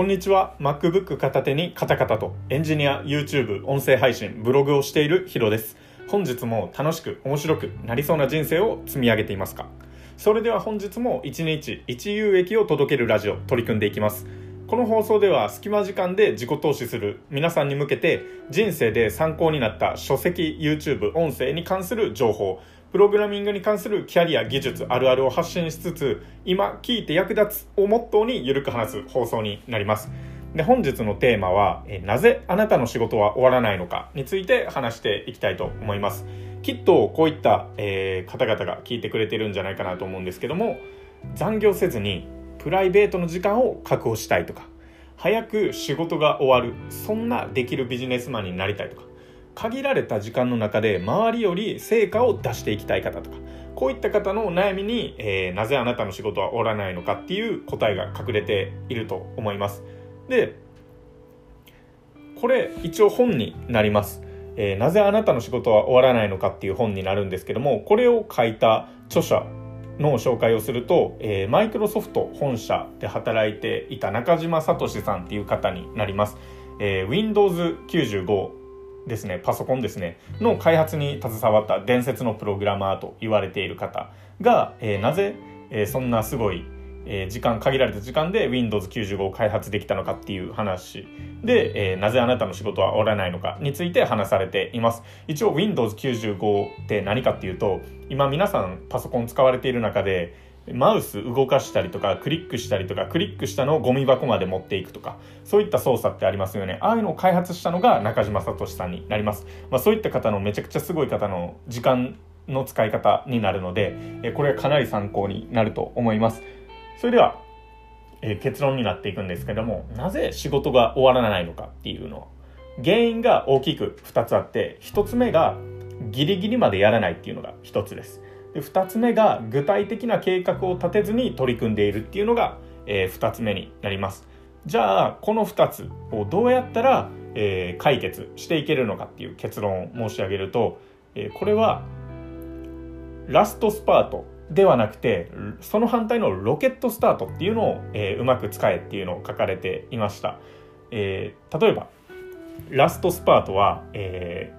こんにちは。MacBook 片手にカタカタとエンジニア、YouTube、音声配信、ブログをしているヒロです。本日も楽しく面白くなりそうな人生を積み上げていますか？それでは本日も1日1有益を届けるラジオ取り組んでいきます。この放送では隙間時間で自己投資する皆さんに向けて人生で参考になった書籍、YouTube、音声に関する情報、プログラミングに関するキャリア、技術、あるあるを発信しつつ、今聞いて役立つをモットーにゆるく話す放送になります。で、本日のテーマは、えなぜあなたの仕事は終わらないのかについて話していきたいと思います。きっとこういった、えー、方々が聞いてくれてるんじゃないかなと思うんですけども、残業せずにプライベートの時間を確保したいとか、早く仕事が終わる、そんなできるビジネスマンになりたいとか、限られた時間の中で周りより成果を出していきたい方とかこういった方の悩みに、えー、なぜあなたの仕事は終わらないのかっていう答えが隠れていると思います。でこれ一応本になります、えー、なぜあなたの仕事は終わらないのかっていう本になるんですけどもこれを書いた著者の紹介をすると、えー、マイクロソフト本社で働いていた中島聡さんっていう方になります、えー、Windows95 ですね、パソコンですね、の開発に携わった伝説のプログラマーと言われている方が、えー、なぜ、えー、そんなすごい、え、時間、限られた時間で Windows95 を開発できたのかっていう話。で、えー、なぜあなたの仕事は終わらないのかについて話されています。一応 Windows95 って何かっていうと、今皆さんパソコン使われている中で、マウス動かしたりとかクリックしたりとかクリックしたのをゴミ箱まで持っていくとかそういった操作ってありますよね。ああいうのを開発したのが中島聡さんになります、まあ、そういった方のめちゃくちゃすごい方の時間の使い方になるのでこれはかなり参考になると思います。それでは、えー、結論になっていくんですけどもなぜ仕事が終わらないのかっていうのは原因が大きく2つあって1つ目がギリギリまでやらないっていうのが1つです。で2つ目が具体的な計画を立てずに取り組んでいるっていうのが、えー、2つ目になります。じゃあこの2つをどうやったら、えー、解決していけるのかっていう結論を申し上げると、えー、これはラストスパートではなくてその反対のロケットスタートっていうのを、えー、うまく使えっていうのを書かれていました、えー、例えばラストスパートは、え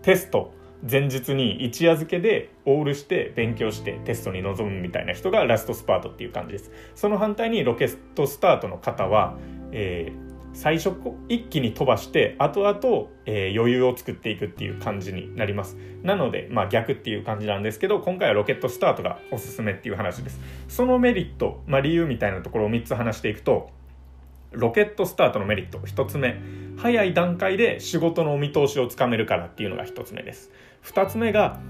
ー、テスト前日に一夜漬けでオールして勉強してテストに臨むみたいな人がラストスパートっていう感じです。その反対にロケットスタートの方は、えー、最初一気に飛ばして後々、えー、余裕を作っていくっていう感じになります。なので、まあ、逆っていう感じなんですけど今回はロケットスタートがおすすめっていう話です。そのメリット、まあ、理由みたいなところを3つ話していくとロケットスタートのメリット1つ目。早い段階で仕事のお見通しをつかめるからっていうのが1つ目です。2つ目が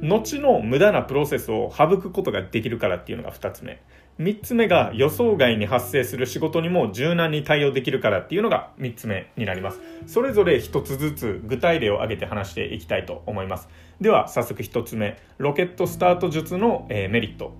後の無駄なプロセスを省くことができるからっていうのが2つ目。3つ目が予想外に発生する仕事にも柔軟に対応できるからっていうのが3つ目になります。それぞれ1つずつ具体例を挙げて話していきたいと思います。では早速1つ目ロケットスタート術の、えメリット。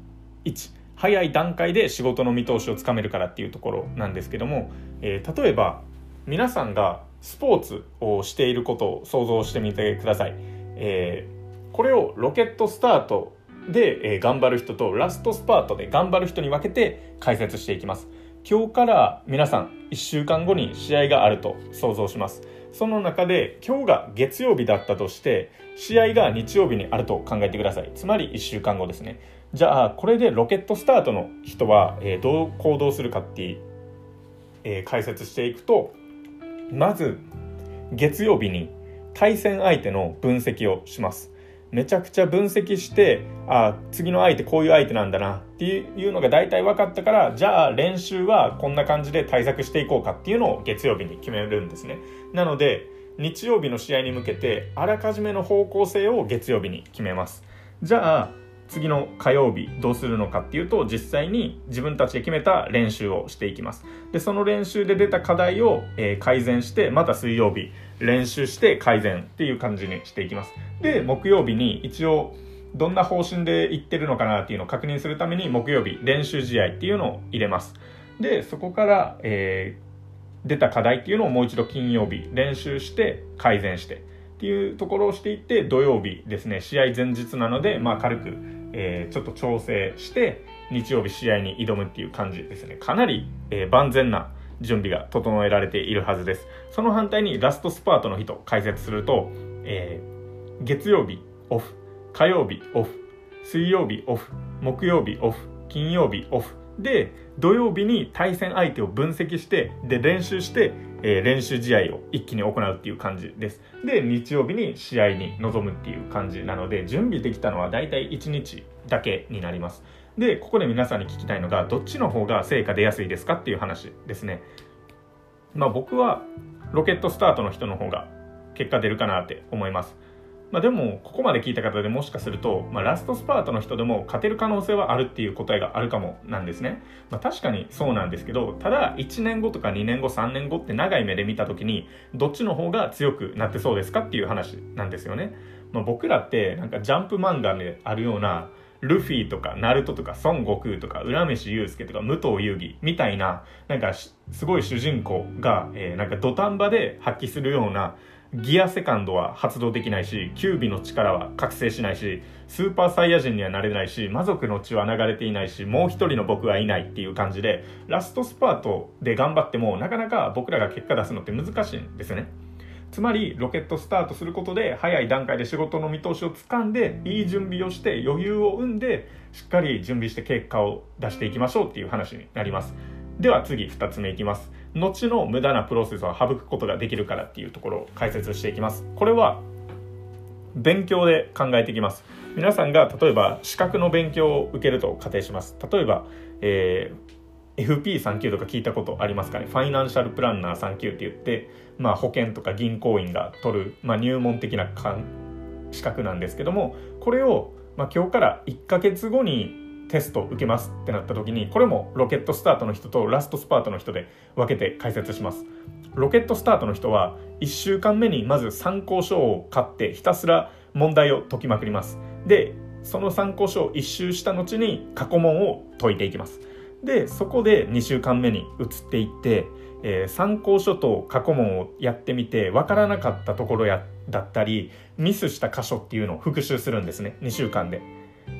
1早い段階で仕事の見通しをつかめるからっていうところなんですけども、えー、例えば皆さんがスポーツをしていることを想像してみてください。えー、これをロケットスタートで、えー、頑張る人とラストスパートで頑張る人に分けて解説していきます。今日から皆さん1週間後に試合があると想像します。その中で今日が月曜日だったとして試合が日曜日にあると考えてください。つまり1週間後ですね。じゃあこれでロケットスタートの人は、えー、どう行動するかって、えー、解説していくとまず月曜日に対戦相手の分析をします。めちゃくちゃ分析して、あ次の相手こういう相手なんだなっていうのが大体分かったから、じゃあ練習はこんな感じで対策していこうかっていうのを月曜日に決めるんですね。なので、日曜日の試合に向けてあらかじめの方向性を月曜日に決めます。じゃあ、次の火曜日どうするのかっていうと実際に自分たちで決めた練習をしていきます。でその練習で出た課題を、えー、改善してまた水曜日練習して改善っていう感じにしていきます。で木曜日に一応どんな方針でいってるのかなっていうのを確認するために木曜日練習試合っていうのを入れます。でそこから、えー、出た課題っていうのをもう一度金曜日練習して改善してっていうところをしていって土曜日ですね試合前日なので、まあ、軽くえー、ちょっと調整して日曜日試合に挑むっていう感じですね。かなり、えー、万全な、準備が整えられているはずです。その反対にラストスパートの日と解説すると、えー、月曜日オフ火曜日オフ水曜日オフ木曜日オフ金曜日オフで土曜日に対戦相手を分析してで練習して、えー、練習試合を一気に行うっていう感じです。で日曜日に試合に臨むっていう感じなので準備できたのは大体1日だけになります。でここで皆さんに聞きたいのがどっちの方が成果出やすいですかっていう話ですね。まあ僕はロケットスタートの人の方が結果出るかなって思います。まあ、でもここまで聞いた方でもしかすると、まあ、ラストスパートの人でも勝てる可能性はあるっていう答えがあるかもなんですね、まあ、確かにそうなんですけどただ1年後とか2年後3年後って長い目で見た時にどっちの方が強くなってそうですかっていう話なんですよね、まあ、僕らってなんかジャンプ漫画であるようなルフィとかナルトとか孫悟空とか浦飯祐介とか武藤遊戯みたいななんかすごい主人公が、えー、なんか土壇場で発揮するようなギアセカンドは発動できないし、キュービの力は覚醒しないし、スーパーサイヤ人にはなれないし、魔族の血は流れていないし、もう一人の僕はいないっていう感じで、ラストスパートで頑張っても、なかなか僕らが結果出すのって難しいんですよね。つまり、ロケットスタートすることで、早い段階で仕事の見通しをつかんで、いい準備をして余裕を生んで、しっかり準備して結果を出していきましょうっていう話になります。では次2つ目いきます後の無駄なプロセスを省くことができるからっていうところを解説していきます。これは勉強で考えていきます。皆さんが例えば資格の勉強を受けると仮定します。例えば、えー、FP3 級とか聞いたことありますかね？ファイナンシャルプランナー3級って言って、まあ、保険とか銀行員が取る、まあ、入門的な資格なんですけどもこれを、まあ、今日から1ヶ月後にテスト受けますってなった時にこれもロケットスタートの人とラストスパートの人で分けて解説します。ロケットスタートの人は1週間目にまず参考書を買ってひたすら問題を解きまくります。でその参考書を1周した後に過去問を解いていきます。でそこで2週間目に移っていって、えー、参考書と過去問をやってみて分からなかったところやだったりミスした箇所っていうのを復習するんですね。2週間で。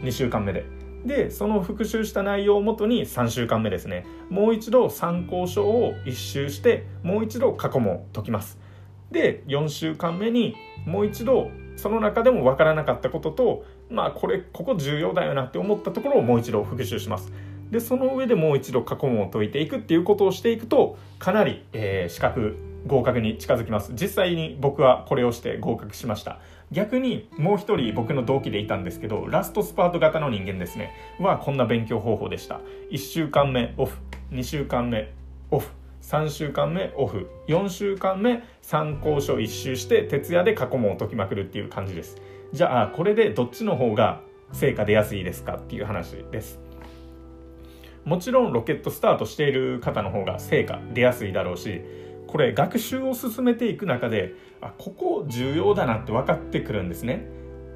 2週間目で。でその復習した内容をもとに3週間目ですね。もう一度参考書を一周してもう一度過去問を解きます。で4週間目にもう一度その中でも分からなかったこととまあこれここ重要だよなって思ったところをもう一度復習します。でその上でもう一度過去問を解いていくっていうことをしていくとかなり、えー、資格合格に近づきます。実際に僕はこれをして合格しました。逆にもう一人僕の同期でいたんですけどラストスパート型の人間ですね。はこんな勉強方法でした。1週間目オフ。2週間目オフ。3週間目オフ。4週間目参考書1周して徹夜で過去問を解きまくるっていう感じです。じゃあこれでどっちの方が成果出やすいですかっていう話です。もちろんロケットスタートしている方の方が成果出やすいだろうしこれ学習を進めていく中であここ重要だなって分かってくるんですね。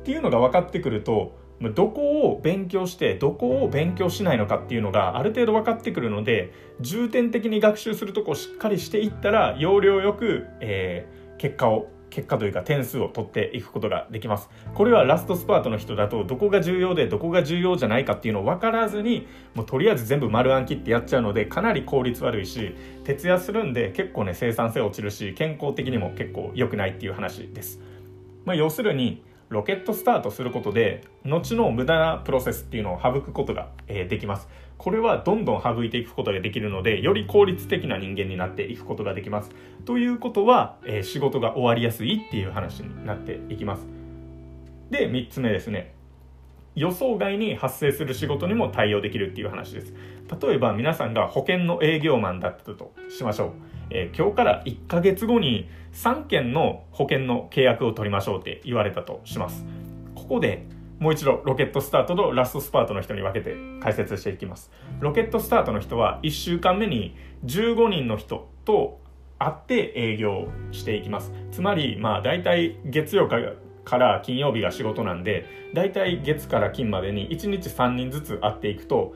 っていうのが分かってくるとどこを勉強してどこを勉強しないのかっていうのがある程度分かってくるので重点的に学習するとこをしっかりしていったら要領よく、えー、結果を結果というか点数を取っていくことができます。これはラストスパートの人だとどこが重要でどこが重要じゃないかっていうのを分からずにもうとりあえず全部丸暗記ってやっちゃうのでかなり効率悪いし徹夜するんで結構ね生産性落ちるし健康的にも結構良くないっていう話です、まあ、要するにロケットスタートすることで後の無駄なプロセスっていうのを省くことが、えできます。これはどんどん省いていくことができるのでより効率的な人間になっていくことができます。ということは、え、仕事が終わりやすいっていう話になっていきます。で3つ目ですね。予想外に発生する仕事にも対応できるっていう話です。例えば皆さんが保険の営業マンだったとしましょう、えー、今日から1ヶ月後に3件の保険の契約を取りましょうって言われたとします。ここでもう一度ロケットスタートとラストスパートの人に分けて解説していきます。ロケットスタートの人は1週間目に15人の人と会って営業していきます。つまりまあ大体月曜から金曜日が仕事なんで大体月から金までに1日3人ずつ会っていくと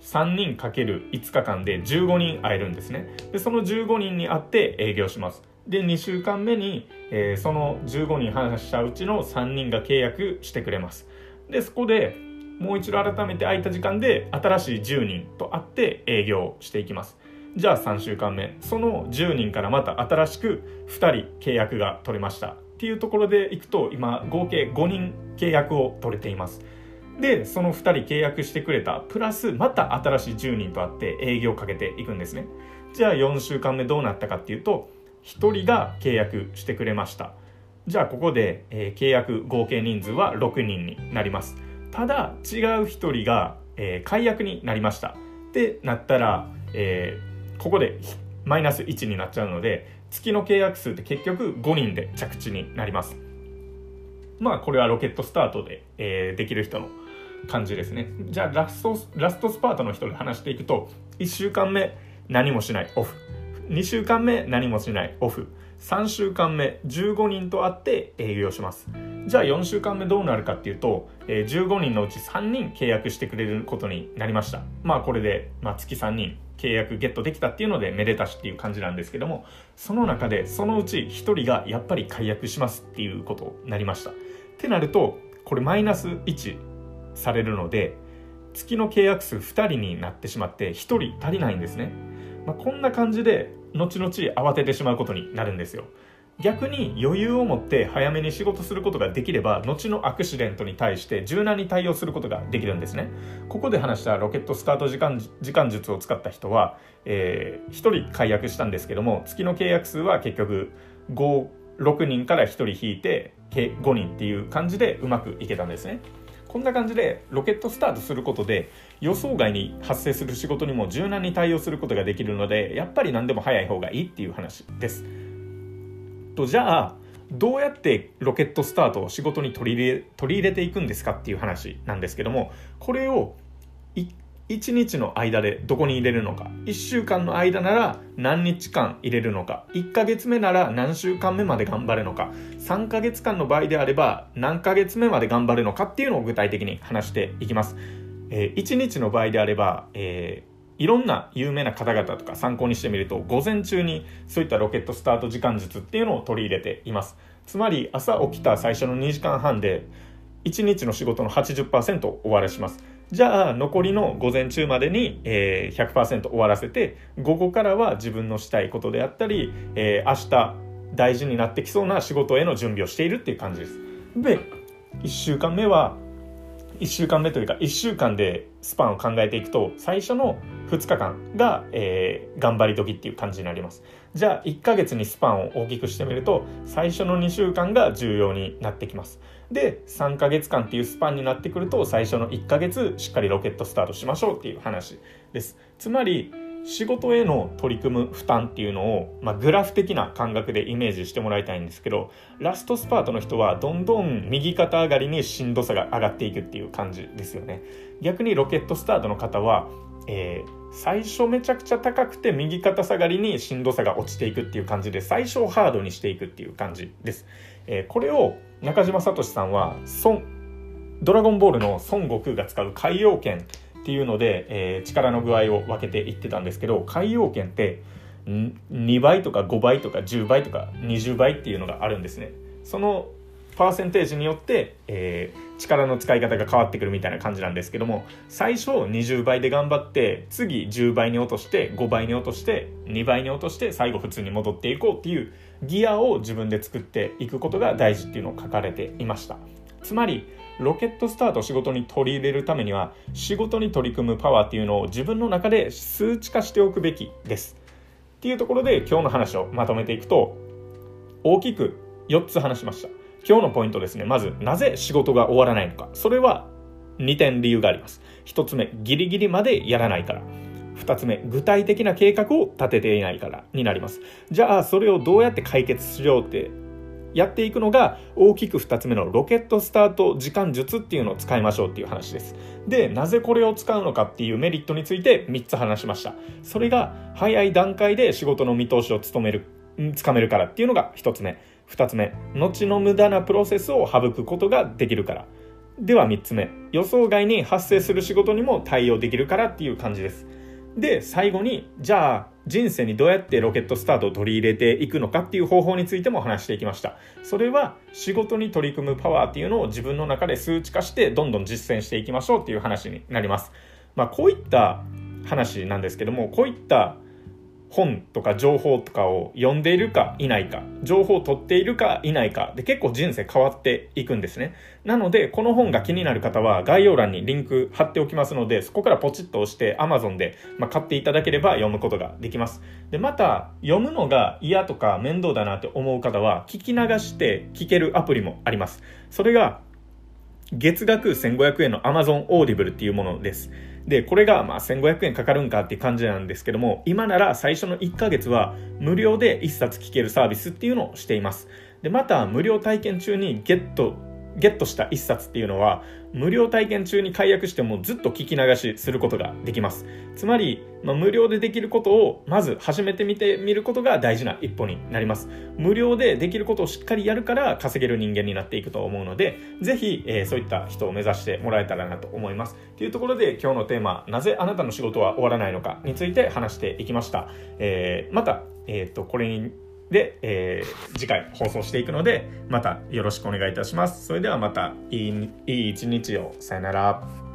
3人かける5日間で15人会えるんですね。でその15人に会って営業します。で2週間目に、えー、その15人話したうちの3人が契約してくれます。でそこでもう一度改めて空いた時間で新しい10人と会って営業していきます。じゃあ3週間目。その10人からまた新しく2人契約が取れました。っていうところでいくと今合計5人契約を取れています。でその2人契約してくれたプラスまた新しい10人と会って営業をかけていくんですね。じゃあ4週間目どうなったかっていうと1人が契約してくれました。じゃあここで、えー、契約合計人数は6人になります。ただ違う1人が、えー、解約になりました。ってなったら、えー、ここでマイナス1になっちゃうので月の契約数って結局5人で着地になります。まあこれはロケットスタートで、えー、できる人の感じですね。じゃあラストラストスパートの人で話していくと1週間目何もしないオフ。2週間目何もしないオフ。3週間目15人と会って営業します。じゃあ4週間目どうなるかっていうと、えー、15人のうち3人契約してくれることになりました。まあこれで、まあ、月3人契約ゲットできたっていうのでめでたしっていう感じなんですけどもその中でそのうち1人がやっぱり解約しますっていうことになりました。ってなるとこれマイナス1されるので月の契約数2人になってしまって1人足りないんですね、まあ、こんな感じで後々慌ててしまうことになるんですよ。逆に余裕を持って早めに仕事することができれば後のアクシデントに対して柔軟に対応することができるんですね。ここで話したロケットスタート時間時間術を使った人は、えー、1人解約したんですけども月の契約数は結局56人から1人引いて5人っていう感じでうまくいけたんですね。こんな感じでロケットスタートすることで予想外に発生する仕事にも柔軟に対応することができるのでやっぱり何でも早い方がいいっていう話です。とじゃあどうやってロケットスタートを仕事に取り入れ取り入れていくんですかっていう話なんですけどもこれを1日の間でどこに入れるのか。1週間の間なら何日間入れるのか。1ヶ月目なら何週間目まで頑張るのか。3ヶ月間の場合であれば何ヶ月目まで頑張るのかっていうのを具体的に話していきます、えー、1日の場合であれば、えー、いろんな有名な方々とか参考にしてみると午前中にそういったロケットスタート時間術っていうのを取り入れています。つまり朝起きた最初の2時間半で1日の仕事の80%終わらします。じゃあ残りの午前中までに、えー、100%終わらせて午後からは自分のしたいことであったり、えー、明日大事になってきそうな仕事への準備をしているっていう感じです。で1週間目は1週間目というか1週間でスパンを考えていくと最初の2日間が、えー、頑張り時っていう感じになりますじゃあ1ヶ月にスパンを大きくしてみると最初の2週間が重要になってきますで3ヶ月間っていうスパンになってくると最初の1ヶ月しっかりロケットスタートしましょうっていう話です。つまり仕事への取り組む負担っていうのを、まあ、グラフ的な感覚でイメージしてもらいたいんですけどラストスパートの人はどんどん右肩上がりにしんどさが上がっていくっていう感じですよね。逆にロケットスタートの方は、えー、最初めちゃくちゃ高くて右肩下がりにしんどさが落ちていくっていう感じで最初ハードにしていくっていう感じです、えー、これを中島聡さんは孫ドラゴンボールの孫悟空が使う海洋圏っていうので、えー、力の具合を分けていってたんですけど海洋圏って2倍とか5倍とか10倍とか20倍っていうのがあるんですね。そのパーセンテージによって、えー、力の使い方が変わってくるみたいな感じなんですけども最初20倍で頑張って次10倍に落として5倍に落として2倍に落として最後普通に戻っていこうっていうギアを自分で作っていくことが大事っていうのを書かれていました。つまりロケットスタートを仕事に取り入れるためには仕事に取り組むパワーっていうのを自分の中で数値化しておくべきです。っていうところで今日の話をまとめていくと大きく4つ話しました。今日のポイントですね。まずなぜ仕事が終わらないのか。それは2点理由があります。1つ目ギリギリまでやらないから。2つ目具体的な計画を立てていないからになります。じゃあそれをどうやって解決しようってやっていくのが大きく2つ目のロケットスタート時間術っていうのを使いましょうっていう話です。でなぜこれを使うのかっていうメリットについて3つ話しました。それが早い段階で仕事の見通しを務めるつかめるからっていうのが1つ目。2つ目後の無駄なプロセスを省くことができるから。では3つ目予想外に発生する仕事にも対応できるからっていう感じです。で最後にじゃあ人生にどうやってロケットスタートを取り入れていくのかっていう方法についても話していきました。それは仕事に取り組むパワーっていうのを自分の中で数値化してどんどん実践していきましょうっていう話になります。まあこういった話なんですけどもこういった本とか情報とかを読んでいるかいないか、情報を取っているかいないかで結構人生変わっていくんですね。なので、この本が気になる方は概要欄にリンク貼っておきますので、そこからポチッと押して Amazon で、まあ、買っていただければ読むことができます。で、また、読むのが嫌とか面倒だなって思う方は、聞き流して聞けるアプリもあります。それが、月額1500円の Amazon Audible っていうものです。で、これがまあ1500円かかるんかって感じなんですけども、今なら最初の1ヶ月は無料で1冊聞けるサービスっていうのをしています。で、また無料体験中にゲットゲットした一冊っていうのは無料体験中に解約してもずっと聞き流しすることができます。つまり、まあ、無料でできることをまず始めてみてみることが大事な一歩になります。無料でできることをしっかりやるから稼げる人間になっていくと思うのでぜひ、えー、そういった人を目指してもらえたらなと思います。というところで今日のテーマなぜあなたの仕事は終わらないのかについて話していきました、えー、また、えー、とこれにで、えー、次回放送していくので、またよろしくお願いいたします。それではまたいい、いい一日を。さよなら。